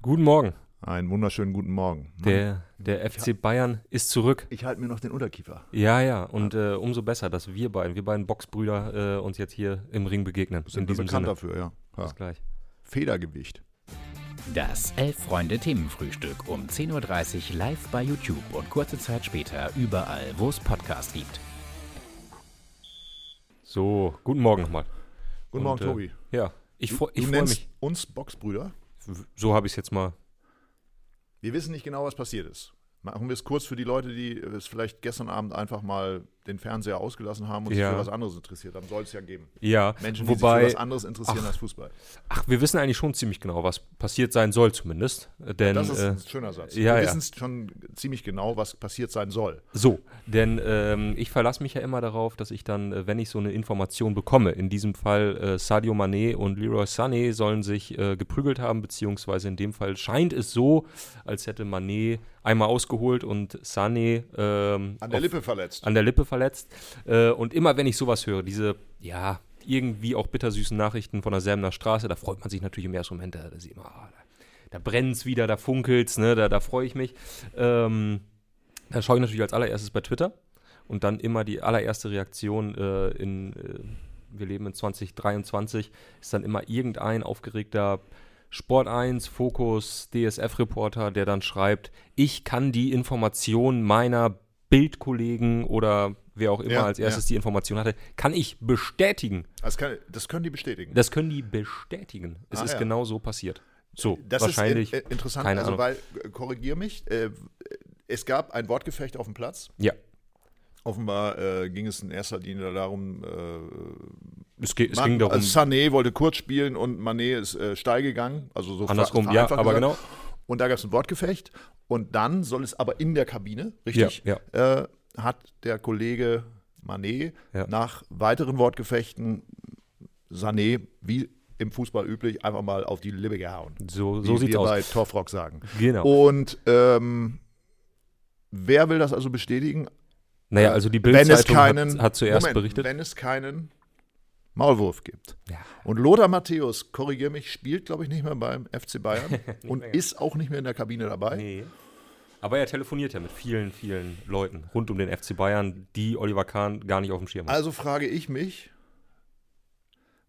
Guten Morgen. Einen wunderschönen guten Morgen. Der, der FC Bayern ist zurück. Ich halte mir noch den Unterkiefer. Ja, ja. Und äh, umso besser, dass wir beiden, wir beiden Boxbrüder, äh, uns jetzt hier im Ring begegnen. Sind in wir diesem bekannt Sinne. dafür, ja. ja. Bis gleich. Federgewicht. Das Elf-Freunde-Themenfrühstück um 10.30 Uhr live bei YouTube und kurze Zeit später überall, wo es Podcasts gibt. So, guten Morgen nochmal. Guten Und, Morgen, äh, Tobi. Ja, ich, ich freue mich. uns Boxbrüder. So habe ich es jetzt mal. Wir wissen nicht genau, was passiert ist. Machen wir es kurz für die Leute, die es vielleicht gestern Abend einfach mal den Fernseher ausgelassen haben und Ja. sich für was anderes interessiert. Dann soll es ja geben. Ja, Menschen, die sich wobei, für was anderes interessieren ach, als Fußball. ach, wir wissen eigentlich schon ziemlich genau, was passiert sein soll, zumindest. Äh, Denn, Das ist äh, ein schöner Satz. ja, wir ja. wissen schon ziemlich genau, was passiert sein soll. So, denn ähm, ich verlasse mich ja immer darauf, dass ich dann, äh, wenn ich so eine Information bekomme, in diesem Fall äh, Sadio Mané und Leroy Sané sollen sich äh, geprügelt haben, beziehungsweise in dem Fall scheint es so, als hätte Mané einmal ausgeholt und Sané ähm, An der auf- Lippe verletzt. an der Lippe verletzt. Äh, und immer wenn ich sowas höre, diese, ja, irgendwie auch bittersüßen Nachrichten von der Selmener Straße, da freut man sich natürlich im ersten Moment, da, da sieht man, ah, da, da brennt es wieder, da funkelt's, ne, da, da freue ich mich. Ähm, da schaue ich natürlich als allererstes bei Twitter und dann immer die allererste Reaktion äh, in, äh, wir leben in 2023, ist dann immer irgendein aufgeregter Sport 1, Fokus, DSF-Reporter, der dann schreibt, ich kann die Information meiner Bildkollegen oder wer auch immer Ja, als erstes ja. die Information hatte, kann ich bestätigen. Das, kann, das können die bestätigen. Das können die bestätigen. Es Ah, ist ja. genau so passiert. So, Das wahrscheinlich. ist in, äh, interessant, keine also Ahnung. weil, äh, korrigier mich, äh, es gab ein Wortgefecht auf dem Platz. ja, Offenbar äh, ging es in erster Linie darum, äh, es, es Man- ging darum, also Sané wollte kurz spielen und Mané ist äh, steil gegangen. Also so andersrum, ja, aber gesagt. genau. Und da gab es ein Wortgefecht. Und dann soll es aber in der Kabine, richtig, Ja, Äh, hat der Kollege Mané Ja. nach weiteren Wortgefechten Sané, wie im Fußball üblich, einfach mal auf die Lippe gehauen. So, so sieht's wir aus. bei Torfrock sagen. Genau. Und ähm, wer will das also bestätigen? naja, also die es Bildzeitung hat, hat zuerst Moment, berichtet. wenn es keinen Maulwurf gibt. Ja. Und Lothar Matthäus, korrigier mich, spielt, glaube ich, nicht mehr beim FC Bayern und mehr. ist auch nicht mehr in der Kabine dabei. Nee. Aber er telefoniert ja mit vielen, vielen Leuten rund um den FC Bayern, die Oliver Kahn gar nicht auf dem Schirm hat. Also frage ich mich,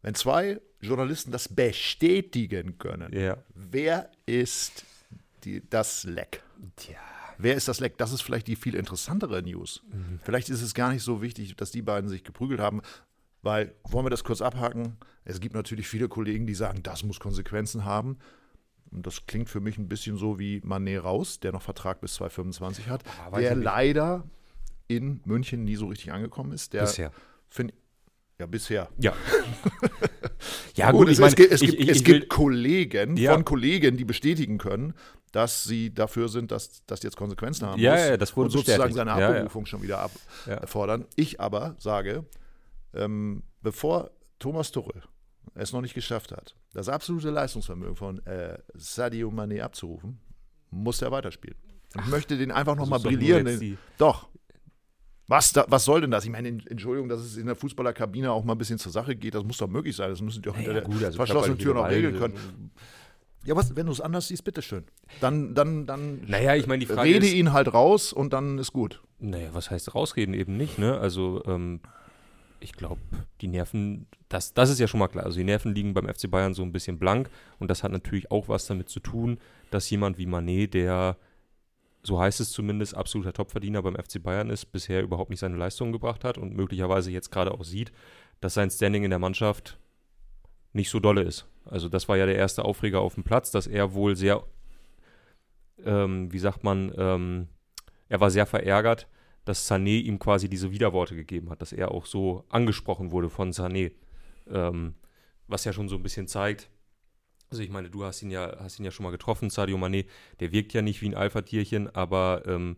wenn zwei Journalisten das bestätigen können, ja. wer ist die, das Leck? Tja. Wer ist das Leck? Das ist vielleicht die viel interessantere News. Mhm. Vielleicht ist es gar nicht so wichtig, dass die beiden sich geprügelt haben, weil, wollen wir das kurz abhaken? Es gibt natürlich viele Kollegen, die sagen, das muss Konsequenzen haben. Und das klingt für mich ein bisschen so wie Mané raus, der noch Vertrag bis 2025 hat, Ah, der leider in München nie so richtig angekommen ist. Der Bisher. Find, ja, bisher. Ja. ja, Gut, gut, ich es, meine, es gibt, es ich, gibt, ich, es gibt Kollegen Ja. von Kollegen, die bestätigen können, dass sie dafür sind, dass das jetzt Konsequenzen haben Ja, muss ja, das wurde und sozusagen bestätigt. seine Ja, ja. Abberufung schon wieder abfordern. Ich aber sage, ähm, bevor Thomas Tuchel es noch nicht geschafft hat, das absolute Leistungsvermögen von äh, Sadio Mané abzurufen, muss er weiterspielen. Ich möchte den einfach nochmal brillieren. Den, doch. Was, da, was soll denn das? Ich meine, Entschuldigung, dass es in der Fußballerkabine auch mal ein bisschen zur Sache geht, das muss doch möglich sein. Das müssen die auch hinter der gut, also verschlossenen Tür noch regeln können. Ja, was, wenn du es anders siehst, bitteschön. Dann, dann, dann Naja, ich meine, die Frage rede ist, ihn halt raus und dann ist gut. Naja, was heißt rausreden eben nicht, ne? Also, ähm, ich glaube, die Nerven, das, das ist ja schon mal klar. Also, die Nerven liegen beim FC Bayern so ein bisschen blank und das hat natürlich auch was damit zu tun, dass jemand wie Manet, der, so heißt es zumindest, absoluter Topverdiener beim FC Bayern ist, bisher überhaupt nicht seine Leistungen gebracht hat und möglicherweise jetzt gerade auch sieht, dass sein Standing in der Mannschaft nicht so dolle ist. Also, das war ja der erste Aufreger auf dem Platz, dass er wohl sehr, ähm, wie sagt man, ähm, er war sehr verärgert, dass Sané ihm quasi diese Widerworte gegeben hat, dass er auch so angesprochen wurde von Sané. Ähm, was ja schon so ein bisschen zeigt, also ich meine, du hast ihn ja, hast ihn ja schon mal getroffen, Sadio Mané, der wirkt ja nicht wie ein Alpha-Tierchen, aber ähm,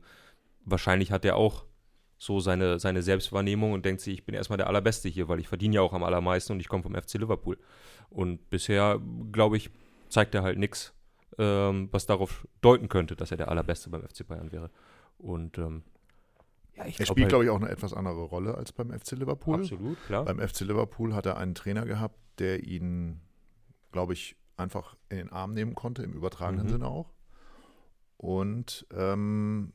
wahrscheinlich hat er auch so seine, seine Selbstwahrnehmung und denkt sich, ich bin erstmal der Allerbeste hier, weil ich verdiene ja auch am allermeisten und ich komme vom FC Liverpool. Und bisher, glaube ich, zeigt er halt nichts, ähm, was darauf deuten könnte, dass er der Allerbeste beim FC Bayern wäre. Und ähm, ja, Er spielt, halt- glaube ich, auch eine etwas andere Rolle als beim FC Liverpool. Absolut, klar. Beim FC Liverpool hat er einen Trainer gehabt, der ihn, glaube ich, einfach in den Arm nehmen konnte, im übertragenen Mhm. Sinne auch. Und ähm,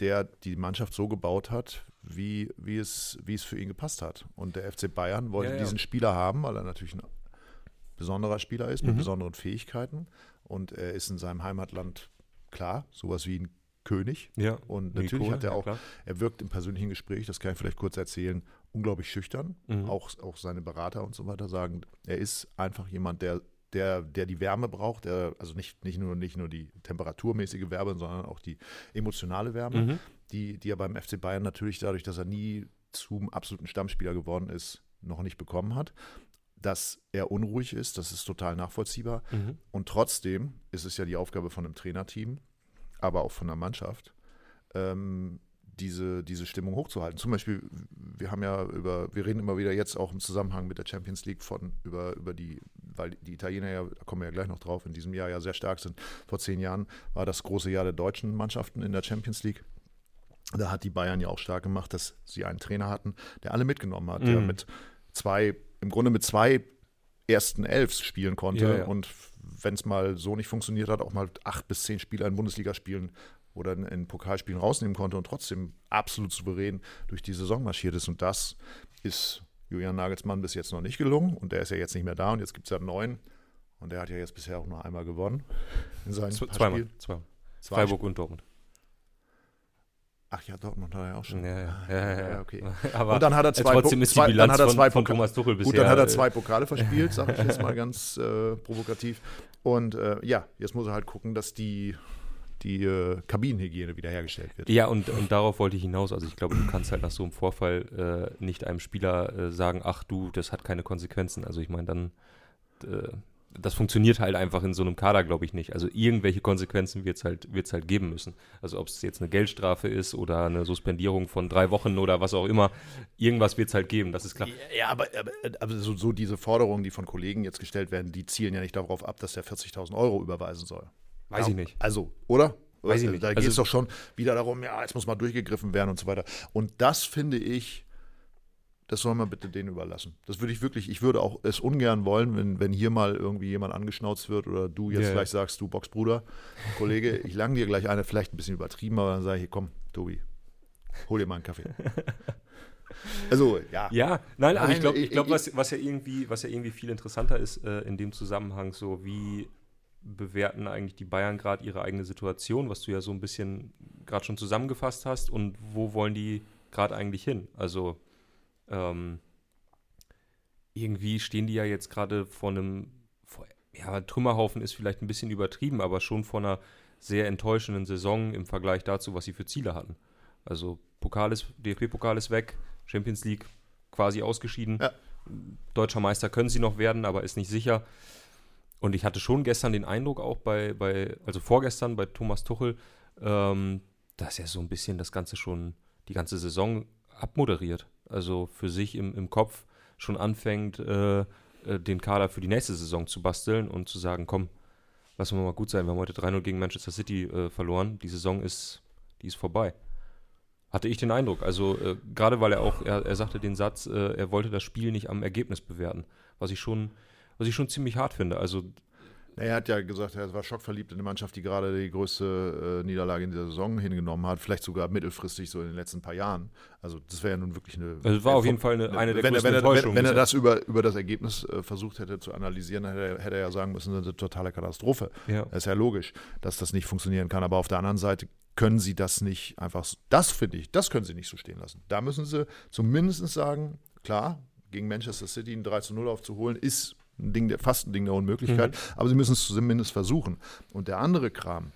der die Mannschaft so gebaut hat, wie, wie, es, wie es für ihn gepasst hat. Und der FC Bayern wollte Ja, ja. diesen Spieler haben, weil er natürlich ein besonderer Spieler ist mit Mhm. besonderen Fähigkeiten. Und er ist in seinem Heimatland klar, sowas wie ein König. Ja. Und natürlich cool, hat er ja, auch, klar. er wirkt im persönlichen Gespräch, das kann ich vielleicht kurz erzählen, unglaublich schüchtern. Mhm. Auch, auch seine Berater und so weiter sagen, er ist einfach jemand, der, der, der die Wärme braucht, der, also nicht, nicht, nur, nicht nur die temperaturmäßige Wärme, sondern auch die emotionale Wärme, Mhm. die, die er beim FC Bayern natürlich dadurch, dass er nie zum absoluten Stammspieler geworden ist, noch nicht bekommen hat. Dass er unruhig ist, das ist total nachvollziehbar. Mhm. Und trotzdem ist es ja die Aufgabe von einem Trainerteam, aber auch von der Mannschaft, ähm, diese, diese Stimmung hochzuhalten. Zum Beispiel, wir haben ja über, wir reden immer wieder jetzt auch im Zusammenhang mit der Champions League von über, über die, weil die Italiener ja, da kommen wir ja gleich noch drauf, in diesem Jahr ja sehr stark sind. Vor zehn Jahren war das große Jahr der deutschen Mannschaften in der Champions League. Da hat die Bayern ja auch stark gemacht, dass sie einen Trainer hatten, der alle mitgenommen hat, der Mhm. mit zwei, im Grunde mit zwei ersten Elfs spielen konnte Ja, ja. und wenn es mal so nicht funktioniert hat, auch mal acht bis zehn Spieler in Bundesligaspielen oder in, in Pokalspielen rausnehmen konnte und trotzdem absolut souverän durch die Saison marschiert ist. Und das ist Julian Nagelsmann bis jetzt noch nicht gelungen und der ist ja jetzt nicht mehr da und jetzt gibt es ja einen neuen und der hat ja jetzt bisher auch nur einmal gewonnen in seinen Z- Zweimal. Spielen. Zweimal. Zwei Freiburg und Dortmund. Ach ja, Dortmund hat er ja auch schon. Ja, ja, Ah, ja, ja, okay. Aber und dann hat er zwei, trotzdem ist die zwei, Bilanz dann hat er von, zwei von Pokal- Thomas Tuchel bisher. Gut, dann hat er äh, zwei Pokale verspielt, sage ich jetzt mal ganz äh, provokativ. Und äh, ja, jetzt muss er halt gucken, dass die, die äh, Kabinenhygiene wiederhergestellt wird. Ja, und, und darauf wollte ich hinaus. Also ich glaube, du kannst halt nach so einem Vorfall äh, nicht einem Spieler äh, sagen, ach du, das hat keine Konsequenzen. Also ich meine, dann, äh, das funktioniert halt einfach in so einem Kader, glaube ich, nicht. Also irgendwelche Konsequenzen wird es halt, wird's halt geben müssen. Also ob es jetzt eine Geldstrafe ist oder eine Suspendierung von drei Wochen oder was auch immer, irgendwas wird es halt geben, das ist klar. Ja, aber, aber, aber so, so diese Forderungen, die von Kollegen jetzt gestellt werden, die zielen ja nicht darauf ab, dass er 40.000 Euro überweisen soll. Weiß ja, ich nicht. Also, oder? Weiß ich nicht. Da geht Also- es doch schon wieder darum, ja, jetzt muss mal durchgegriffen werden und so weiter. Und das finde ich, das soll man bitte denen überlassen. Das würde ich wirklich, ich würde auch es ungern wollen, wenn, wenn hier mal irgendwie jemand angeschnauzt wird oder du jetzt ja. gleich sagst, du Boxbruder, Kollege, ich lang dir gleich eine, vielleicht ein bisschen übertrieben, aber dann sage ich, hier, komm, Tobi, hol dir mal einen Kaffee. Also, ja. Ja, nein, aber ich Nein, glaube, ich glaub, was, was, ja irgendwie, was ja irgendwie viel interessanter ist äh, in dem Zusammenhang, so wie bewerten eigentlich die Bayern gerade ihre eigene Situation, was du ja so ein bisschen gerade schon zusammengefasst hast und wo wollen die gerade eigentlich hin? Also ähm, irgendwie stehen die ja jetzt gerade vor einem, vor, ja, Trümmerhaufen ist vielleicht ein bisschen übertrieben, aber schon vor einer sehr enttäuschenden Saison im Vergleich dazu, was sie für Ziele hatten. Also Pokal ist, DFB-Pokal ist weg, Champions League quasi ausgeschieden. Ja. Deutscher Meister können sie noch werden, aber ist nicht sicher. Und ich hatte schon gestern den Eindruck auch bei, bei also vorgestern bei Thomas Tuchel, ähm, dass er so ein bisschen das Ganze schon, die ganze Saison abmoderiert. Also für sich im, im Kopf schon anfängt, äh, äh, den Kader für die nächste Saison zu basteln und zu sagen, komm, lassen wir mal gut sein. Wir haben heute 3-0 gegen Manchester City äh, verloren. Die Saison ist, die ist vorbei. Hatte ich den Eindruck. Also äh, gerade weil er auch, er, er sagte den Satz, äh, er wollte das Spiel nicht am Ergebnis bewerten. Was ich schon, was ich schon ziemlich hart finde. Also Er hat ja gesagt, er war schockverliebt in eine Mannschaft, die gerade die größte äh, Niederlage in dieser Saison hingenommen hat, vielleicht sogar mittelfristig so in den letzten paar Jahren. Also das wäre ja nun wirklich eine. Also es war auf jeden Fall eine- eine der wenn, er- größten er, wenn, Enttäuschungen wenn er das über, über das Ergebnis äh, versucht hätte zu analysieren, dann hätte er, hätte er ja sagen müssen, das ist eine totale Katastrophe. Ja. Das ist ja logisch, dass das nicht funktionieren kann. Aber auf der anderen Seite können sie das nicht einfach, so- das finde ich, das können sie nicht so stehen lassen. Da müssen sie zumindest sagen, klar, gegen Manchester City ein 3 zu 0 aufzuholen, ist ein Ding der, fast ein Ding der Unmöglichkeit, Mhm. aber sie müssen es zumindest versuchen. Und der andere Kram,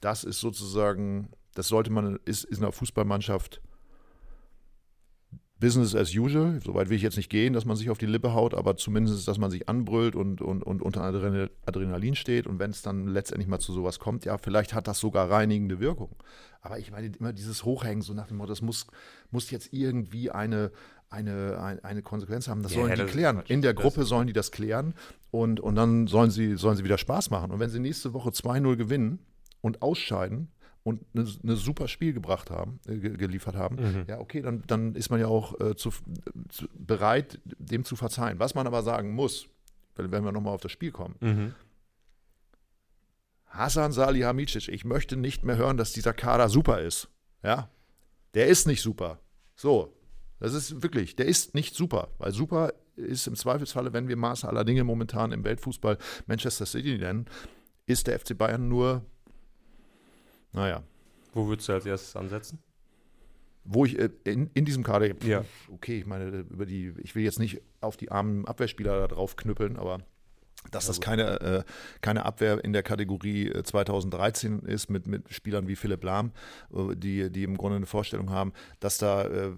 das ist sozusagen, das sollte man, ist, ist in einer Fußballmannschaft Business as usual. Soweit will ich jetzt nicht gehen, dass man sich auf die Lippe haut, aber zumindest, dass man sich anbrüllt und, und, und unter Adrenal- Adrenalin steht. Und wenn es dann letztendlich mal zu sowas kommt, ja, vielleicht hat das sogar reinigende Wirkung. Aber ich meine, immer dieses Hochhängen, so nach dem Motto, das muss, muss jetzt irgendwie eine, eine, ein- eine Konsequenz haben. Das Ja, sollen das die ist klären. In der Das- Gruppe sollen die das klären und, und dann sollen sie, sollen sie wieder Spaß machen. Und wenn sie nächste Woche 2-0 gewinnen und ausscheiden und eine, eine super Spiel gebracht haben, äh, ge- geliefert haben, Mhm. ja, okay, dann, dann ist man ja auch äh, zu, zu, bereit, dem zu verzeihen. Was man aber sagen muss, wenn wir nochmal auf das Spiel kommen. Mhm. Hasan Salihamidzic, ich möchte nicht mehr hören, dass dieser Kader super ist. Ja, der ist nicht super. So, das ist wirklich, der ist nicht super, weil super ist im Zweifelsfalle, wenn wir Maße aller Dinge momentan im Weltfußball Manchester City nennen, ist der FC Bayern nur, naja. Wo würdest du als erstes ansetzen? Wo ich äh, in, in diesem Kader, Ja. okay, ich meine, über die, ich will jetzt nicht auf die armen Abwehrspieler da drauf knüppeln, aber dass das keine, äh, keine Abwehr in der Kategorie äh, 2013 ist mit, mit Spielern wie Philipp Lahm, äh, die, die im Grunde eine Vorstellung haben, dass da, äh,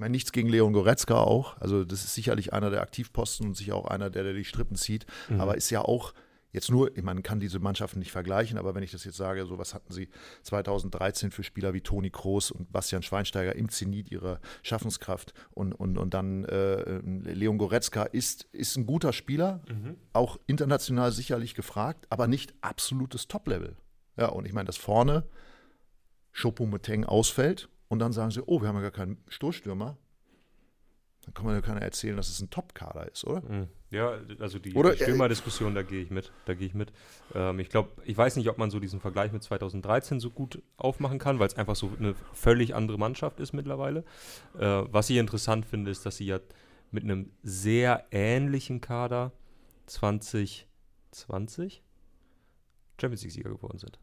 meine, nichts gegen Leon Goretzka auch, also das ist sicherlich einer der Aktivposten und sicher auch einer, der, der die Strippen zieht, aber ist ja auch jetzt nur, ich meine, man kann diese Mannschaften nicht vergleichen, aber wenn ich das jetzt sage, so was hatten sie 2013 für Spieler wie Toni Kroos und Bastian Schweinsteiger im Zenit ihrer Schaffenskraft und, und, und dann äh, Leon Goretzka ist, ist ein guter Spieler, auch international sicherlich gefragt, aber nicht absolutes Top-Level. Ja, und ich meine, dass vorne Choupo-Moting ausfällt und dann sagen sie, oh, wir haben ja gar keinen Stoßstürmer, dann kann man ja keiner erzählen, dass es ein Top-Kader ist, oder? Mhm. Ja, also die, Oder, die Stürmer-Diskussion, da gehe ich mit. Da gehe ich mit. Ähm, ich glaube, ich weiß nicht, ob man so diesen Vergleich mit 2013 so gut aufmachen kann, weil es einfach so eine völlig andere Mannschaft ist mittlerweile. Äh, was ich interessant finde, ist, dass sie ja mit einem sehr ähnlichen Kader 2020 Champions League-Sieger geworden sind.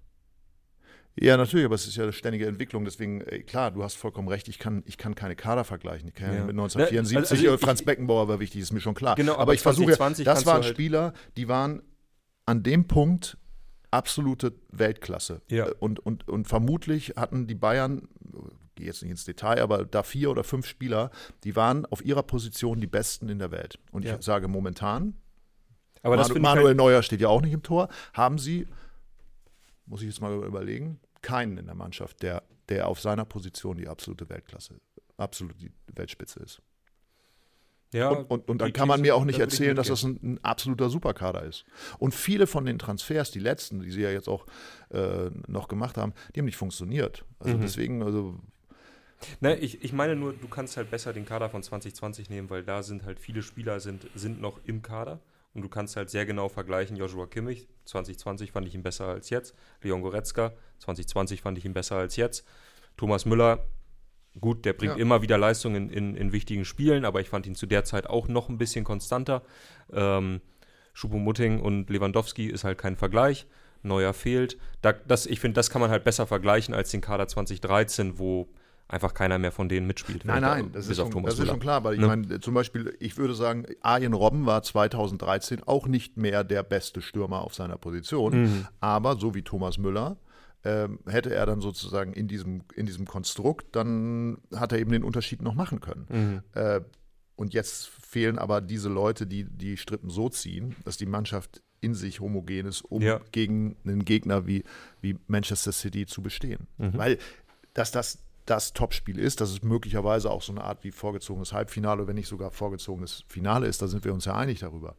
Ja, natürlich, aber es ist ja eine ständige Entwicklung. Deswegen, äh, klar, du hast vollkommen recht, ich kann, ich kann keine Kader vergleichen. Ich kann ja. Mit 1974, Ne, also- also äh, ich- Franz Beckenbauer war wichtig, ist mir schon klar. Genau, aber, aber ich versuche, 2020 das waren halt- Spieler, die waren an dem Punkt absolute Weltklasse. Ja. Äh, Und, und, und vermutlich hatten die Bayern, ich gehe jetzt nicht ins Detail, aber da vier oder fünf Spieler, die waren auf ihrer Position die Besten in der Welt. Und Ja. ich sage momentan, Manu, ich Manuel halt, Neuer steht ja auch nicht im Tor. Haben sie, muss ich jetzt mal überlegen, keinen in der Mannschaft, der, der auf seiner Position die absolute Weltklasse, absolut die Weltspitze ist. ja, und, und, und dann kann man mir auch nicht erzählen, dass das ein, ein absoluter Superkader ist. Und viele von den Transfers, die letzten, die sie ja jetzt auch äh, noch gemacht haben, die haben nicht funktioniert. Also Mhm. deswegen, also Ne, ich, ich meine nur, du kannst halt besser den Kader von 2020 nehmen, weil da sind halt viele Spieler sind, sind noch im Kader und du kannst halt sehr genau vergleichen. Joshua Kimmich, 2020 fand ich ihn besser als jetzt. Leon Goretzka, 2020 fand ich ihn besser als jetzt. Thomas Müller, gut, der bringt Ja. immer wieder Leistung in, in, in wichtigen Spielen, aber ich fand ihn zu der Zeit auch noch ein bisschen konstanter. Ähm, Schupomutting und Lewandowski ist halt kein Vergleich. Neuer fehlt. Da, das, ich finde, das kann man halt besser vergleichen als den Kader 2013, wo einfach keiner mehr von denen mitspielt. Nein, Vielleicht nein, das, ist schon, das ist schon klar. Aber ich Ne? meine, zum Beispiel, ich würde sagen, Arjen Robben war 2013 auch nicht mehr der beste Stürmer auf seiner Position. Mhm. Aber so wie Thomas Müller ähm, hätte er dann sozusagen in diesem, in diesem Konstrukt, dann hat er eben den Unterschied noch machen können. Mhm. Äh, und jetzt fehlen aber diese Leute, die die Strippen so ziehen, dass die Mannschaft in sich homogen ist, um Ja. gegen einen Gegner wie, wie Manchester City zu bestehen. Mhm. Weil, dass das das Topspiel ist, dass es möglicherweise auch so eine Art wie vorgezogenes Halbfinale, wenn nicht sogar vorgezogenes Finale ist, da sind wir uns ja einig darüber.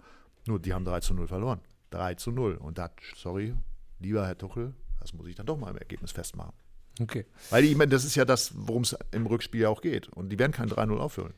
Nur die haben 3 zu 0 verloren. 3 zu 0. Und da, sorry, lieber Herr Tuchel, das muss ich dann doch mal im Ergebnis festmachen. Okay. Weil ich meine, das ist ja das, worum es im Rückspiel ja auch geht. Und die werden kein 3-0 auffüllen.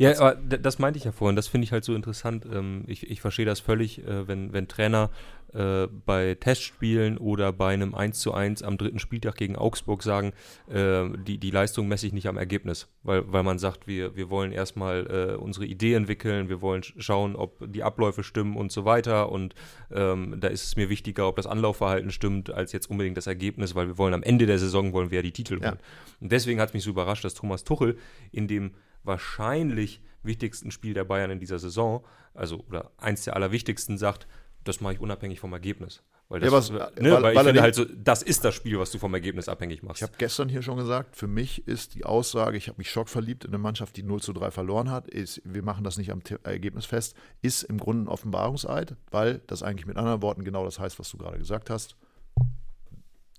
Ja, aber das meinte ich ja vorhin. Das finde ich halt so interessant. Ähm, ich, ich verstehe das völlig, äh, wenn, wenn Trainer äh, bei Testspielen oder bei einem 1 zu 1 am dritten Spieltag gegen Augsburg sagen, äh, die, die Leistung messe ich nicht am Ergebnis. Weil, weil man sagt, wir, wir wollen erstmal unsere Idee entwickeln, wir wollen sch- schauen, ob die Abläufe stimmen und so weiter. Und ähm, da ist es mir wichtiger, ob das Anlaufverhalten stimmt, als jetzt unbedingt das Ergebnis, weil wir wollen am Ende der Saison wollen wir ja die Titel Ja. holen. Und deswegen hat es mich so überrascht, dass Thomas Tuchel in dem wahrscheinlich wichtigsten Spiel der Bayern in dieser Saison, also oder eins der allerwichtigsten, sagt, das mache ich unabhängig vom Ergebnis. Weil, Ja, das, was- ne, weil- weil, ich finde halt so, das ist das Spiel, was du vom Ergebnis abhängig machst. Ich habe gestern hier schon gesagt, für mich ist die Aussage, ich habe mich schockverliebt in eine Mannschaft, die 0 zu 3 verloren hat, ist, wir machen das nicht am Ergebnis fest, ist im Grunde ein Offenbarungseid, weil das eigentlich mit anderen Worten genau das heißt, was du gerade gesagt hast.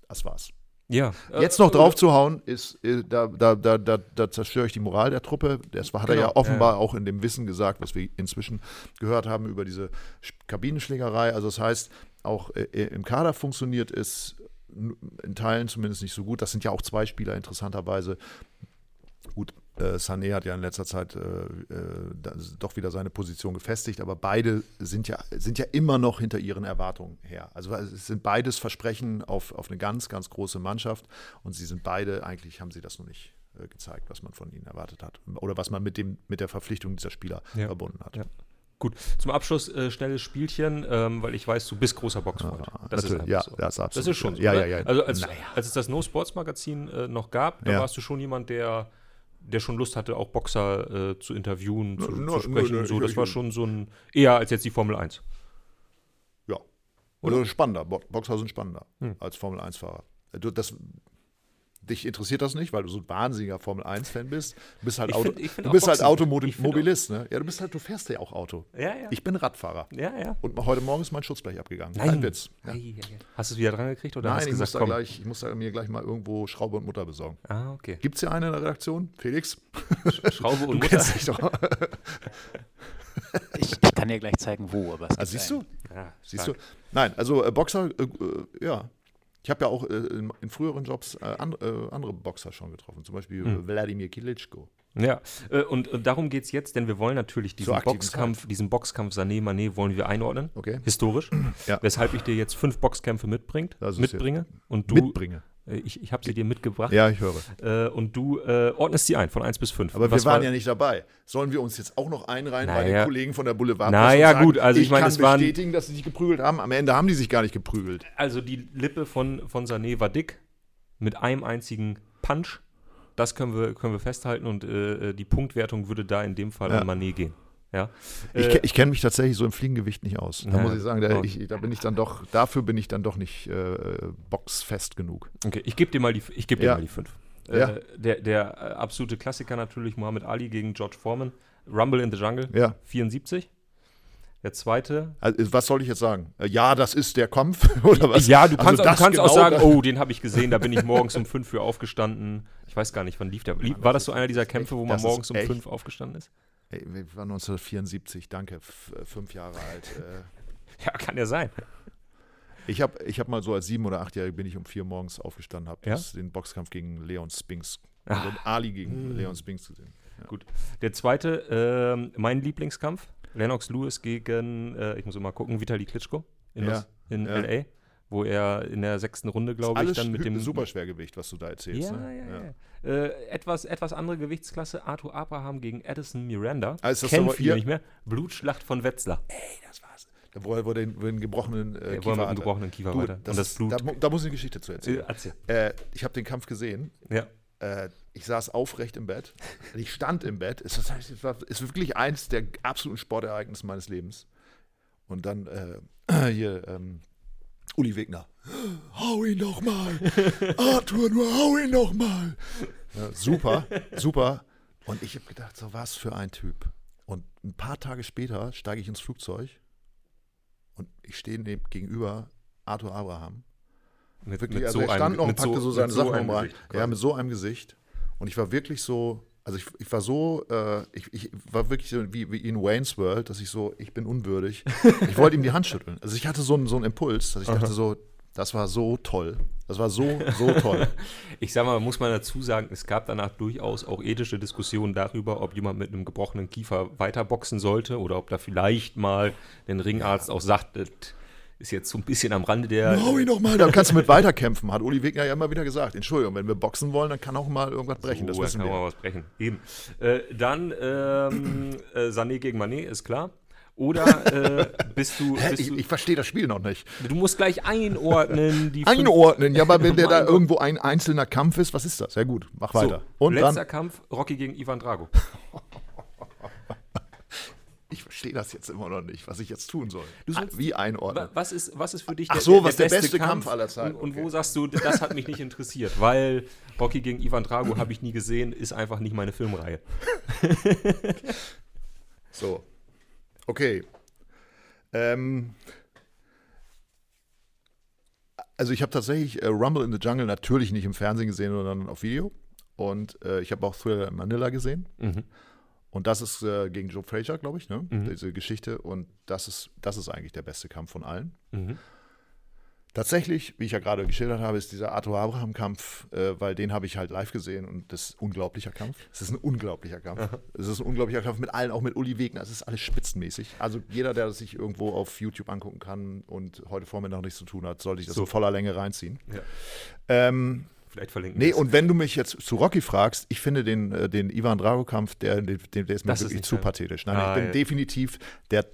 Das war's. Ja. Jetzt Äh, noch drauf zu hauen, ist, äh, da, da, da, da, da zerstöre ich die Moral der Truppe. Das hat er Genau, ja offenbar ja, auch in dem Wissen gesagt, was wir inzwischen gehört haben über diese Sch- Kabinenschlägerei. Also das heißt, auch äh, im Kader funktioniert es in Teilen zumindest nicht so gut. Das sind ja auch zwei Spieler interessanterweise. Gut, Äh, Sané hat ja in letzter Zeit äh, äh, doch wieder seine Position gefestigt, aber beide sind ja, sind ja immer noch hinter ihren Erwartungen her. Also es sind beides Versprechen auf, auf eine ganz, ganz große Mannschaft und sie sind beide, eigentlich haben sie das noch nicht äh, gezeigt, was man von ihnen erwartet hat oder was man mit, dem, mit der Verpflichtung dieser Spieler ja. verbunden hat. Ja. Gut, zum Abschluss äh, schnelles Spielchen, ähm, weil ich weiß, du bist großer Boxfreund. Ja, das ist ja, so. das, ist absolut. das ist schon so. Ja, ja, ja. Also als, naja. als es das No Sports Magazin äh, noch gab, da warst du schon jemand, der der schon Lust hatte, auch Boxer äh, zu interviewen, zu, no, zu sprechen. No, no, so. Das war schon so ein, eher als jetzt die Formel 1. Ja. Oder also spannender. Boxer sind spannender hm. als Formel 1-Fahrer. Das dich interessiert das nicht, weil du so ein wahnsinniger Formel 1-Fan bist. Du bist halt, ich Auto, find, find du bist halt Automobilist, ne? Ja, du bist halt, du fährst ja auch Auto. Ja, ja. Ich bin Radfahrer. Ja, ja. Und heute Morgen ist mein Schutzblech abgegangen. Nein. Kein Witz. Ja. Hast du es wieder dran gekriegt oder Nein, hast ich, gesagt, muss da gleich, ich muss da mir gleich mal irgendwo Schraube und Mutter besorgen. Ah, okay. Gibt es hier eine in der Redaktion? Felix? Schraube und Mutter? Dich doch. ich, ich, kann dir gleich zeigen, wo, aber es ah, siehst einen. du? Ja, siehst du? Nein, also äh, Boxer, äh, äh ja, ich habe ja auch äh, in, in, früheren Jobs äh, and, äh, andere Boxer schon getroffen, zum Beispiel hm. Wladimir Kilitschko. Ja, äh, und, und, darum geht es jetzt, denn wir wollen natürlich diesen Boxkampf, Zeit. diesen Boxkampf Sané-Mané wollen wir einordnen, okay. historisch, ja. weshalb ich dir jetzt fünf Boxkämpfe mitbringt, mitbringe. Und du, mitbringe. Äh, ich, ich habe sie dir mitgebracht. Ja, ich höre. Äh, und du äh, ordnest sie ein von 1 bis 5. Aber wir waren war, ja nicht dabei. Sollen wir uns jetzt auch noch einreihen naja, bei den Kollegen von der Boulevard? Naja, gut, also ich, ich meine, es waren. bestätigen, dass sie sich geprügelt haben. Am Ende haben die sich gar nicht geprügelt. Also die Lippe von, von Sané war dick, mit einem einzigen Punch. Das können wir, können wir festhalten und äh, äh die Punktwertung würde da in dem Fall ja. an Mané gehen. Ja. Ich, äh, ich kenne mich tatsächlich so im Fliegengewicht nicht aus. Da ja, muss ich sagen, da, ich, da, bin ich dann doch, dafür bin ich dann doch nicht äh, boxfest genug. Okay, ich gebe dir mal die, ich gebe dir ja. mal die fünf. Äh, ja. der, der äh, absolute Klassiker natürlich Muhammad Ali gegen George Foreman. Rumble in the Jungle, ja. 74. Der zweite. Also, was soll ich jetzt sagen? Äh, ja, das ist der Kampf, oder was? Ja, du kannst, also du kannst genau auch sagen, oh, den habe ich gesehen, da bin ich morgens um fünf für aufgestanden. Ich weiß gar nicht, wann lief der. War das so einer dieser Kämpfe, wo man morgens um fünf aufgestanden ist? Ey, wir waren 1974, danke, äh, fünf Jahre alt. Äh. ja, kann ja sein. Ich habe ich hab mal so als sieben oder achtjähriger bin ich um vier morgens aufgestanden, habe ja? den Boxkampf gegen Leon Spinks, also Ali gegen hm. Leon Spinks gesehen. Ja. Gut. Der zweite, äh, mein Lieblingskampf, Lennox Lewis gegen, äh, ich muss immer gucken, Vitali Klitschko in, ja. in L.A., wo er in der sechsten Runde, glaube ich, dann mit dem Superschwergewicht, was du da erzählst. Ja, ne? ja, ja. Äh, etwas, etwas andere Gewichtsklasse, Arthur Abraham gegen Addison Miranda. Also Kennen viele nicht mehr. Blutschlacht von Wetzlar. Ey, das war's. Da wo er, wo er den, wo den gebrochenen äh, Kiefer mit dem gebrochenen Kiefer du, weiter. Das, Und das Blut. Da, da, muss ich eine Geschichte zu erzählen. Äh, erzähl. Äh, ich habe den Kampf gesehen. Ja. Äh, ich saß aufrecht im Bett. Ich stand im Bett. Es, war ist wirklich eins der absoluten Sportereignisse meines Lebens. Und dann äh, hier ähm, Uli Wegner. Hau ihn doch mal. Arthur, nur hau ihn doch mal. Ja, super, super. Und ich habe gedacht, so was für ein Typ. Und ein paar Tage später steige ich ins Flugzeug und ich stehe gegenüber Arthur Abraham. Mit, wirklich, mit also so er stand einem, noch und packte so, so seine Sachen so rein. Ja, mit so einem Gesicht. Und ich war wirklich so, also ich, ich war so, äh, ich, ich, war wirklich so wie, wie in Wayne's World, dass ich so, ich bin unwürdig. ich wollte ihm die Hand schütteln. Also ich hatte so einen, so einen Impuls, dass ich dachte so, das war so toll. Das war so, so toll. ich sag mal, muss man dazu sagen, es gab danach durchaus auch ethische Diskussionen darüber, ob jemand mit einem gebrochenen Kiefer weiterboxen sollte oder ob da vielleicht mal ein Ringarzt ja. auch sagt, ist jetzt so ein bisschen am Rande der. Hau ihn doch mal, dann kannst du mit weiterkämpfen, hat Uli Wegner ja immer wieder gesagt. Entschuldigung, wenn wir boxen wollen, dann kann auch mal irgendwas brechen. So, das wissen kann wir. mal was brechen. Eben. Äh, dann ähm, äh, Sané gegen Mané, ist klar. Oder äh, bist du. Bist ich, ich verstehe das Spiel noch nicht. Du musst gleich einordnen. Die einordnen, ja, aber wenn der da irgendwo ein einzelner Kampf ist, was ist das? Ja, gut, mach weiter. So, Und letzter dann? Kampf: Rocky gegen Ivan Drago. Ich verstehe das jetzt immer noch nicht, was ich jetzt tun soll. Sollst, Wie einordnen? Was ist, was ist für dich Ach der, so, der, was der, der beste, Kampf, Kampf aller Zeiten? Und, und okay. wo sagst du, das hat mich nicht interessiert, weil Rocky gegen Ivan Drago habe ich nie gesehen, ist einfach nicht meine Filmreihe. so. Okay. Ähm, also ich habe tatsächlich äh, Rumble in the Jungle natürlich nicht im Fernsehen gesehen, sondern auf Video. Und äh, ich habe auch Thriller in Manila gesehen. Mhm. Und das ist äh, gegen Joe Frazier, glaube ich, ne? Mhm. diese Geschichte. Und das ist, das ist eigentlich der beste Kampf von allen. Mhm. Tatsächlich, wie ich ja gerade geschildert habe, ist dieser Arthur Abraham-Kampf, äh, weil den habe ich halt live gesehen und das ist ein unglaublicher Kampf. Es ist ein unglaublicher Kampf. Es ist ein unglaublicher Kampf mit allen, auch mit Uli Wegner. Es ist alles spitzenmäßig. Also jeder, der das sich irgendwo auf YouTube angucken kann und heute Vormittag nichts zu tun hat, sollte ich das So. in voller Länge reinziehen. Ja. Ähm, Vielleicht verlinken nee, es. und wenn du mich jetzt zu Rocky fragst, ich finde den, äh, den Ivan Drago-Kampf, der, der, der ist mir Das ist wirklich nicht zu dein- pathetisch. Nein, Ah, ich bin ja. definitiv der,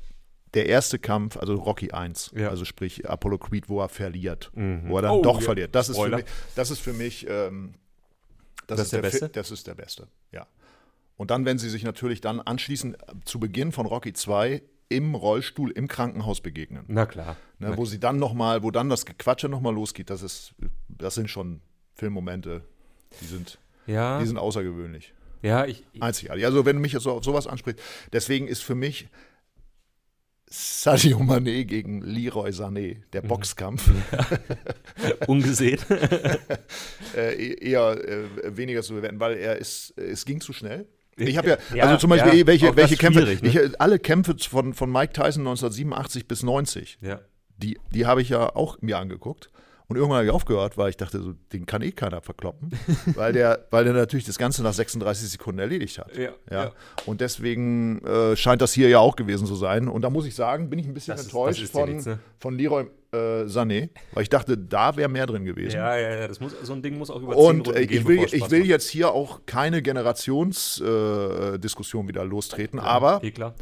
der erste Kampf, also Rocky 1, Ja. also sprich Apollo Creed, wo er verliert, Mhm. wo er dann Oh, doch ja. verliert. Das ist, mich, das ist für mich, ähm, das, Das ist ist der Fi- Beste? Das ist der Beste, ja. Und dann, wenn sie sich natürlich dann anschließend zu Beginn von Rocky 2 im Rollstuhl im Krankenhaus begegnen. Na klar. Ne, wo sie dann nochmal, wo dann das Gequatsche nochmal losgeht, das ist, das sind schon Filmmomente, die sind, Ja, die sind außergewöhnlich. ja ich, ich, Einzigartig. Also wenn du mich jetzt so auf sowas ansprichst, deswegen ist für mich Sadio Mané gegen Leroy Sané, der Mhm. Boxkampf, ungesehen. äh, eher äh, weniger zu bewerten, weil er ist, es ging zu schnell. Ich habe ja, Ja, also zum Beispiel, ja, welche, auch welche das Kämpfe, ne? ich, alle Kämpfe von, von Mike Tyson 1987 bis 90, ja. die, die habe ich ja auch mir angeguckt. Und irgendwann habe ich aufgehört, weil ich dachte, so, den kann eh keiner verkloppen, weil der, weil der natürlich das Ganze nach 36 Sekunden erledigt hat. Ja, Ja. ja. Und deswegen äh, scheint das hier ja auch gewesen zu sein. Und da muss ich sagen, bin ich ein bisschen Das enttäuscht ist von, von Leroy äh, Sané, weil ich dachte, da wäre mehr drin gewesen. Ja, ja, ja, das muss, so ein Ding muss auch über Und Runden äh, gehen, ich will, bevor es ich will jetzt hier auch keine Generationsdiskussion äh, wieder lostreten, aber Eh klar.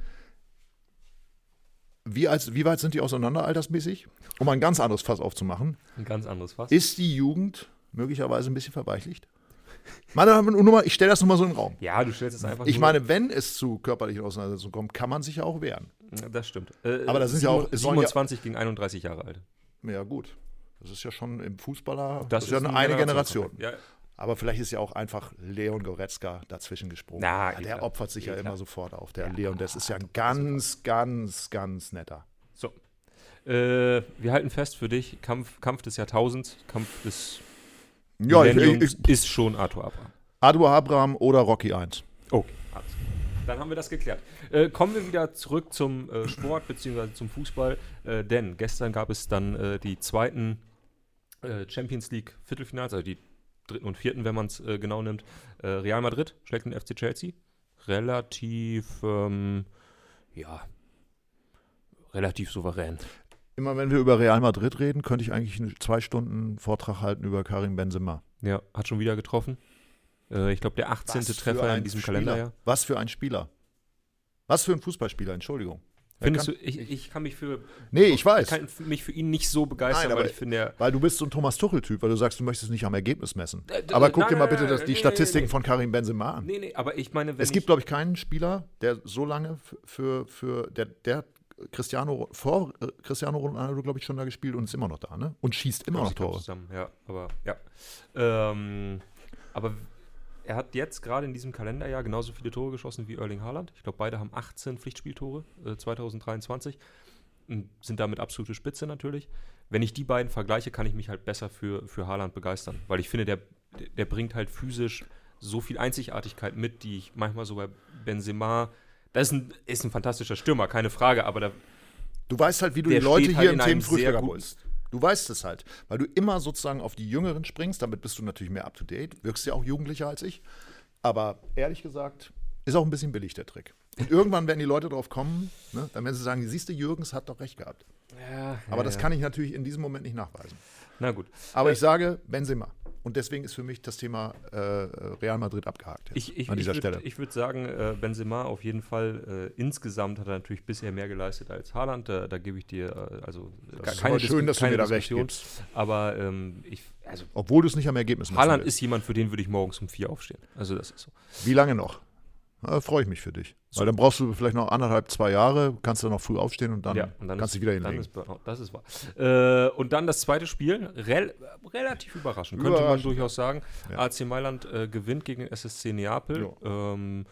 Wie, als, wie weit sind die auseinander altersmäßig? Um ein ganz anderes Fass aufzumachen, Ein ganz anderes Fass. ist die Jugend möglicherweise ein bisschen verweichlicht? Meine Damen und Herren, ich stelle das nur mal so in den Raum. ja, du stellst es einfach Ich meine, wenn es zu körperlichen Auseinandersetzungen kommt, kann man sich ja auch wehren. Das stimmt. Äh, Aber das sind ja auch- es sollen ja- 27 gegen 31 Jahre alt. Ja, gut. Das ist ja schon im Fußballer, Das, das, ist ja ein eine, eine Generation. Ja, Aber vielleicht ist ja auch einfach Leon Goretzka dazwischen gesprungen. Na, Ja, der opfert sich ja klar. immer sofort auf. Der Ja, Leon, das ist ja ein ganz, ganz, ganz netter. so. Äh, wir halten fest für dich, Kampf, Kampf des Jahrtausends, Kampf des Ja, ich, ich, ist schon Arthur Abraham. Adu Abraham oder Rocky 1. Okay, alles klar. Dann haben wir das geklärt. Äh, kommen wir wieder zurück zum äh, Sport bzw. zum Fußball, äh, denn gestern gab es dann äh, die zweiten äh, Champions League Viertelfinals, also die dritten und vierten, wenn man es äh, genau nimmt. Äh, Real Madrid schlägt den FC Chelsea. Relativ, ähm, ja, relativ souverän. Immer wenn wir über Real Madrid reden, könnte ich eigentlich einen zwei Stunden Vortrag halten über Karim Benzema. Ja, hat schon wieder getroffen. Äh, ich glaube, der 18. Was für Treffer in diesem Spieler. Kalenderjahr. Was für ein Spieler. Was für ein Fußballspieler, Entschuldigung. Findest kann- du, ich, ich kann mich für, Nee, ich weiß. ich kann mich für ihn nicht so begeistern, Nein, aber- weil ich finde, er Weil du bist so ein Thomas Tuchel-Typ, weil du sagst, du möchtest nicht am Ergebnis messen. Äh, Aber guck nein, dir mal bitte das, die nee, Statistiken nee, nee. von Karim Benzema an. Nee, nee, aber ich meine, wenn es gibt, glaube ich, keinen Spieler, der so lange für, für der, der Cristiano, vor äh, Cristiano Ronaldo, glaube ich, schon da gespielt und ist immer noch da, ne? Und schießt immer noch Tore. zusammen, ja, aber ja. Ähm, aber er hat jetzt gerade in diesem Kalenderjahr genauso viele Tore geschossen wie Erling Haaland. Ich glaube, beide haben 18 Pflichtspieltore äh, 2023 und sind damit absolute Spitze natürlich. Wenn ich die beiden vergleiche, kann ich mich halt besser für, für Haaland begeistern, weil ich finde, der, der bringt halt physisch so viel Einzigartigkeit mit, die ich manchmal so bei Benzema, das ist ein, ist ein fantastischer Stürmer, keine Frage, aber da, Du weißt halt, wie du die Leute halt hier in im einem Themenfrühstück sehr abholst. Du weißt es halt, weil du immer sozusagen auf die Jüngeren springst, damit bist du natürlich mehr up to date, wirkst ja auch jugendlicher als ich. Aber ehrlich gesagt, ist auch ein bisschen billig der Trick. Und irgendwann werden die Leute drauf kommen, ne? dann werden sie sagen, siehst du, Jürgens hat doch recht gehabt. ja, Aber das kann ich natürlich in diesem Moment nicht nachweisen. Na gut. Aber ich sage Benzema. Und deswegen ist für mich das Thema äh, Real Madrid abgehakt. Ich, ich, an dieser ich Stelle. Würd, ich würde sagen, äh, Benzema auf jeden Fall äh, insgesamt hat er natürlich bisher mehr geleistet als Haaland. Da, da gebe ich dir äh, also ist keine, aber schön, Disku- dass du keine mir da recht gibst. Aber ähm, ich, also Obwohl du es nicht am Ergebnis messen Haaland ist jemand, für den würde ich morgens um vier aufstehen. Also das ist so. Wie lange noch? Da freue ich mich für dich. Weil dann brauchst du vielleicht noch anderthalb, zwei Jahre, kannkannst du noch früh aufstehen und dann, ja, und dann kannst du wieder hinlegen. ist. Das ist wahr. Äh, und dann das zweite Spiel, rel relativ überraschend, könnte man Überraschend, durchaus sagen. Ja. AC Mailand äh, gewinnt gegen SSC Neapel. Ähm,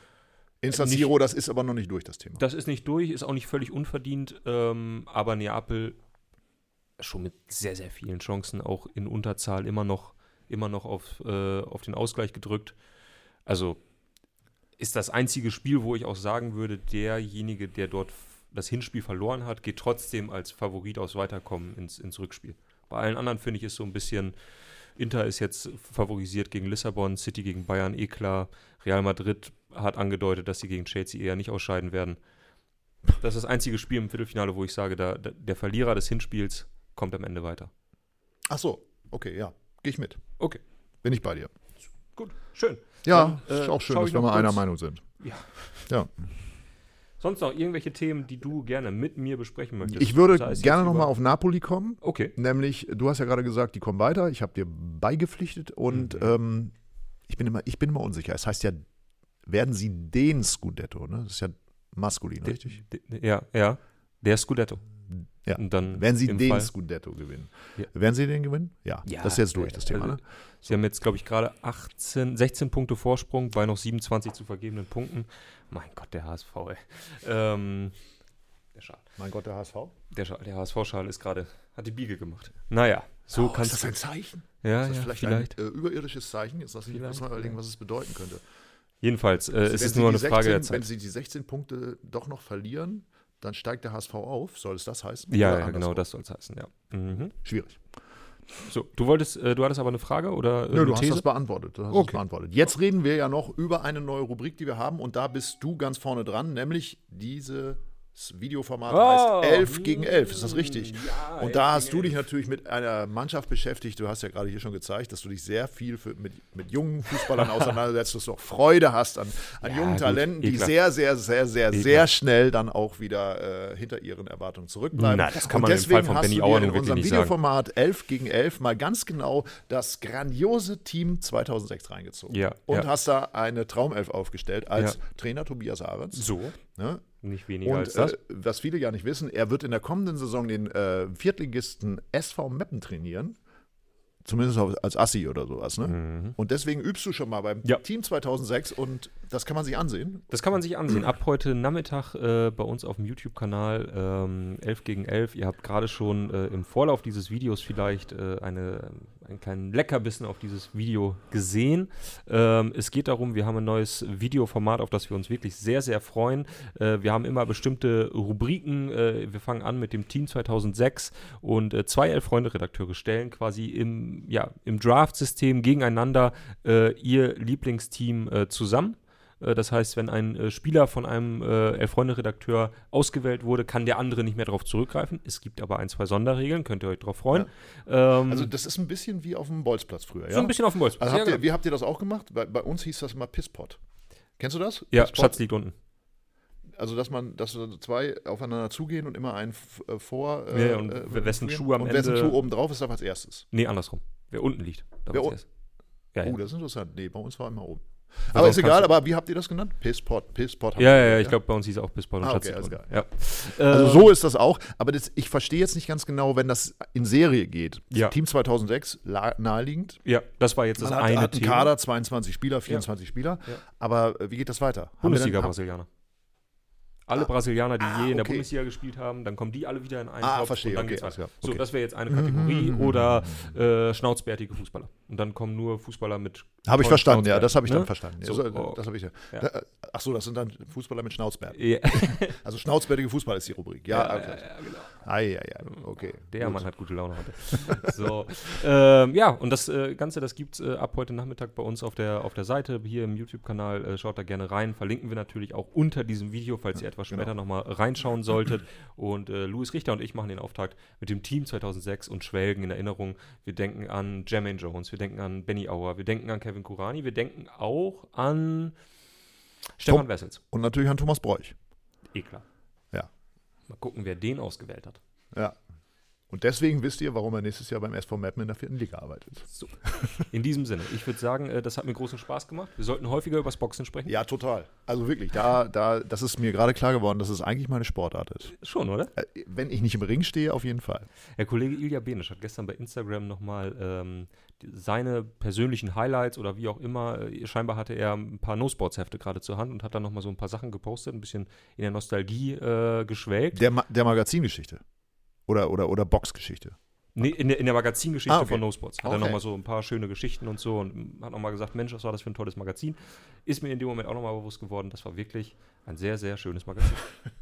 In San nicht- Siro, das ist aber noch nicht durch, das Thema. Das ist nicht durch, ist auch nicht völlig unverdient, ähm, aber Neapel schon mit sehr, sehr vielen Chancen, auch in Unterzahl, immer noch, immer noch auf, äh, auf den Ausgleich gedrückt. Also ist das einzige Spiel, wo ich auch sagen würde, derjenige, der dort das Hinspiel verloren hat, geht trotzdem als Favorit aus Weiterkommen ins, ins Rückspiel. Bei allen anderen finde ich es so ein bisschen, Inter ist jetzt favorisiert gegen Lissabon, City gegen Bayern, eh klar. Real Madrid hat angedeutet, dass sie gegen Chelsea eher nicht ausscheiden werden. Das ist das einzige Spiel im Viertelfinale, wo ich sage, da, der Verlierer des Hinspiels kommt am Ende weiter. Ach so, okay, ja. Gehe ich mit. Okay. Bin ich bei dir. Gut, schön. Ja, Dann, ist äh, auch schön, dass wir mal einer kurz- Meinung sind. Ja. Ja. Sonst noch irgendwelche Themen, die du gerne mit mir besprechen möchtest? Ich würde gerne nochmal auf Napoli kommen. Okay. Nämlich, du hast ja gerade gesagt, die kommen weiter. Ich habe dir beigepflichtet und Mhm. ähm, ich, bin immer, ich bin immer unsicher. Es heißt ja, werden sie den Scudetto, ne? Das ist ja maskulin, De- richtig? de- Ja, ja. Der Scudetto. Ja. Und dann Werden sie den Fall- Scudetto gewinnen? Ja. Werden sie den gewinnen? Ja. Ja, das ist jetzt durch, ja, das Thema, also- ne? Sie haben jetzt, glaube ich, gerade 18, 16 Punkte Vorsprung bei noch 27 zu vergebenen Punkten. Mein Gott, der HSV, ey. Ähm, der Schal. Mein Gott, der HSV. Der, Schal, der HSV-Schal ist gerade, hat die Biege gemacht. Naja, so oh, kannst ist das du. ein Zeichen? Ja, ist das ja, vielleicht, vielleicht. ein äh, überirdisches Zeichen? Jetzt lass mich Vielleicht, muss mal überlegen, was es bedeuten könnte. Jedenfalls, äh, es Wenn ist nur eine Frage 16, der Wenn Zeit. sie die 16 Punkte doch noch verlieren, dann steigt der HSV auf. Soll es das heißen? Ja, ja, genau, das soll es heißen, ja. Mhm. Schwierig. So, du wolltest, äh, du hattest aber eine Frage oder äh, Nö, eine du hast das beantwortet. Du hast Okay. das beantwortet. Jetzt reden wir ja noch über eine neue Rubrik, die wir haben. Und da bist du ganz vorne dran, nämlich dieses Videoformat Oh, heißt 11 gegen 11. Ist das richtig? ja, 11 und da hast du dich natürlich mit einer Mannschaft beschäftigt. Du hast ja gerade hier schon gezeigt, dass du dich sehr viel für, mit, mit jungen Fußballern auseinandersetzt, dass du auch Freude hast an, an Ja, jungen gut, Talenten, eh die klar. sehr, sehr, sehr, sehr, Eh sehr schnell dann auch wieder äh, hinter ihren Erwartungen zurückbleiben. Na, das kann und man im deswegen Fall von hast Benny du Auer in unserem sagen. Videoformat 11 gegen 11 mal ganz genau das grandiose Team 2006 reingezogen. Ja, Und ja. hast da eine Traumelf aufgestellt als Ja. Trainer Tobias Ahrens. So, Ne? nicht weniger als Und das. äh, was viele gar nicht wissen, er wird in der kommenden Saison den äh, Viertligisten SV Meppen trainieren. Zumindest als Assi oder sowas. Ne? Und deswegen übst du schon mal beim Mhm. Ja. Team 2006 und das kann man sich ansehen. Das kann man sich ansehen. Ab heute Nachmittag äh, bei uns auf dem YouTube-Kanal ähm, 11 gegen 11. Ihr habt gerade schon äh, im Vorlauf dieses Videos vielleicht äh, eine, einen kleinen Leckerbissen auf dieses Video gesehen. Ähm, es geht darum, wir haben ein neues Videoformat, auf das wir uns wirklich sehr, sehr freuen. Äh, wir haben immer bestimmte Rubriken. Äh, wir fangen an mit dem Team 2006 und äh, zwei Elf-Freunde-Redakteure stellen quasi im, ja, im Draft-System gegeneinander ihr Lieblingsteam zusammen. Äh, Das heißt, wenn ein äh, Spieler von einem äh, Elf-Freunde-Redakteur ausgewählt wurde, kann der andere nicht mehr darauf zurückgreifen. Es gibt aber ein, zwei Sonderregeln, könnt ihr euch darauf freuen. Ähm, Also das ist ein bisschen wie auf dem Bolzplatz früher. Ja? so ein bisschen auf dem Bolzplatz. Also habt ja, ihr, wie habt ihr das auch gemacht? Bei, bei uns hieß das immer Pisspot. Kennst du das? ja Pisspot? Schatz liegt unten. Also, dass man, dass zwei aufeinander zugehen und immer einen f- äh, vor. Ja, ja, und wessen führen. Schuh am und wessen Ende- Schuh oben drauf ist, darf als erstes. Nee, andersrum. Wer unten liegt. darf Wer als erstes. Ja, ja. Oh, das ist interessant. Nee, bei uns war immer oben. Aber ist egal, aber wie habt ihr das genannt? Pisspot, Pisspot. haben ja, ja, ja, ich glaube, bei uns hieß es auch Bisspot und Ah, Schatz okay, alles unten. Ja. Also Ähm, so ist das auch, aber das, ich verstehe jetzt nicht ganz genau, wenn das in Serie geht. Ja. Team 2006, la- naheliegend. Ja, das war jetzt das Man hat, eine hat einen Thema. Kader, 22 Spieler, 24 Spieler. Ja. Aber äh, wie geht das weiter? Bundesliga-Brasilianer. Alle Ah. Brasilianer, die Ah, je in der okay. Bundesliga gespielt haben, dann kommen die alle wieder in einen Ah, Topf verstehe, und dann okay, geht's weiter. klar, So, okay. das wäre jetzt eine Kategorie oder äh, schnauzbärtige Fußballer. Und dann kommen nur Fußballer mit Habe ich verstanden, ja, das habe ich ne? dann verstanden. Ja, So, so, oh. Das habe ich ja. Ja. Ach so, das sind dann Fußballer mit Schnauzbärten. Ja, Also schnauzbärtige Fußball ist die Rubrik. Ja, ja, okay. ja, ja, genau. Ei, ei, ei. okay. Der Gut. Mann hat gute Laune heute. so, ähm, ja, und das äh, Ganze, das gibt es äh, ab heute Nachmittag bei uns auf der, auf der Seite, hier im YouTube-Kanal. Äh, schaut da gerne rein. Verlinken wir natürlich auch unter diesem Video, falls ihr etwas genau. später nochmal reinschauen solltet. Und äh, Louis Richter und ich machen den Auftakt mit dem Team 2006 und schwelgen in Erinnerung. Wir denken an Jermaine Jones, wir denken an Benny Auer, wir denken an Kevin Kurani, wir denken auch an Stefan Tom- Wessels. Und natürlich an Thomas Bräuch. Eh klar. Ja. Mal gucken, wer den ausgewählt hat. Ja. Und deswegen wisst ihr, warum er nächstes Jahr beim SV Meppen in der vierten Liga arbeitet. So. In diesem Sinne, ich würde sagen, äh, das hat mir großen Spaß gemacht. Wir sollten häufiger über das Boxen sprechen. Ja, total. Also wirklich, da, da, das ist mir gerade klar geworden, dass es eigentlich meine Sportart ist. Schon, oder? Äh, Wenn ich nicht im Ring stehe, auf jeden Fall. Der Kollege Ilja Benisch hat gestern bei Instagram nochmal ähm, seine persönlichen Highlights oder wie auch immer, äh, scheinbar hatte er ein paar No-Sports-Hefte gerade zur Hand und hat dann nochmal so ein paar Sachen gepostet, ein bisschen in der Nostalgie äh, geschwelgt. Der, Ma der Magazingeschichte. Oder, oder, oder Boxgeschichte. Nee, in der, in der Magazingeschichte Ah, okay. von No Sports. Hat er Okay. nochmal so ein paar schöne Geschichten und so und hat nochmal gesagt, Mensch, was war das für ein tolles Magazin. Ist mir in dem Moment auch nochmal bewusst geworden, das war wirklich ein sehr, sehr schönes Magazin.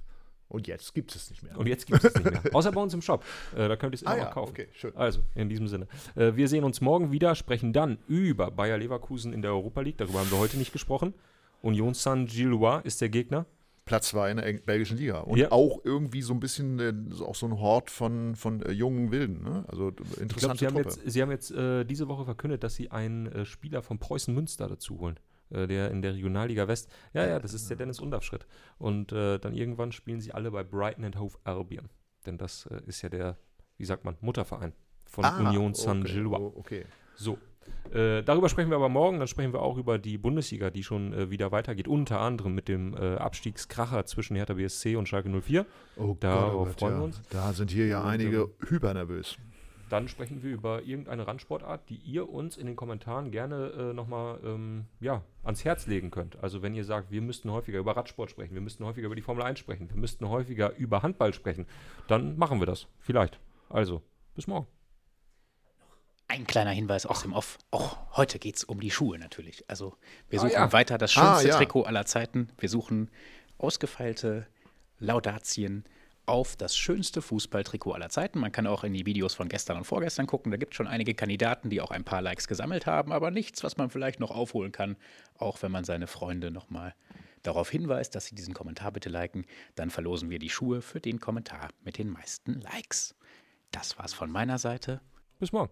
Und jetzt gibt es nicht mehr. Und jetzt gibt es nicht mehr. Außer bei uns im Shop. Äh, da könnt ihr es immer Ah noch ja, kaufen. okay, schön. Also, in diesem Sinne. Äh, wir sehen uns morgen wieder, sprechen dann über Bayer Leverkusen in der Europa League. Darüber haben wir heute nicht gesprochen. Union Saint-Gillois ist der Gegner. Platz zwei in der belgischen Liga. Und Ja. auch irgendwie so ein bisschen äh, auch so ein Hort von, von äh, jungen Wilden. Ne? Also d- Ich interessante sie haben jetzt, sie haben jetzt äh, diese Woche verkündet, dass sie einen äh, Spieler von Preußen Münster dazu holen. Äh, der in der Regionalliga West. Ja, ja, das ist der Dennis Undaff-Schritt. Und dann irgendwann spielen sie alle bei Brighton and Hove Albion. Denn das ist ja der, wie sagt man, Mutterverein von Ah, Union okay. Saint-Gillois. Oh, okay. So. Äh, darüber sprechen wir aber morgen. Dann sprechen wir auch über die Bundesliga, die schon äh, wieder weitergeht. Unter anderem mit dem äh, Abstiegskracher zwischen Hertha BSC und Schalke 04. Oh Darauf Gott, freuen ja. wir uns. Da sind hier ja Und, einige hypernervös. Dann sprechen wir über irgendeine Randsportart, die ihr uns in den Kommentaren gerne äh, nochmal ähm, ja, ans Herz legen könnt. Also wenn ihr sagt, wir müssten häufiger über Radsport sprechen, wir müssten häufiger über die Formel 1 sprechen, wir müssten häufiger über Handball sprechen, dann machen wir das. Vielleicht. Also, bis morgen. Ein kleiner Hinweis aus dem Off. Auch heute geht es um die Schuhe natürlich. Also wir Ah, suchen ja. weiter das Ah, schönste ja. Trikot aller Zeiten. Wir suchen ausgefeilte Laudatien auf das schönste Fußballtrikot aller Zeiten. Man kann auch in die Videos von gestern und vorgestern gucken. Da gibt es schon einige Kandidaten, die auch ein paar Likes gesammelt haben, aber nichts, was man vielleicht noch aufholen kann, auch wenn man seine Freunde nochmal darauf hinweist, dass sie diesen Kommentar bitte liken. Dann verlosen wir die Schuhe für den Kommentar mit den meisten Likes. Das war's von meiner Seite. Bis morgen.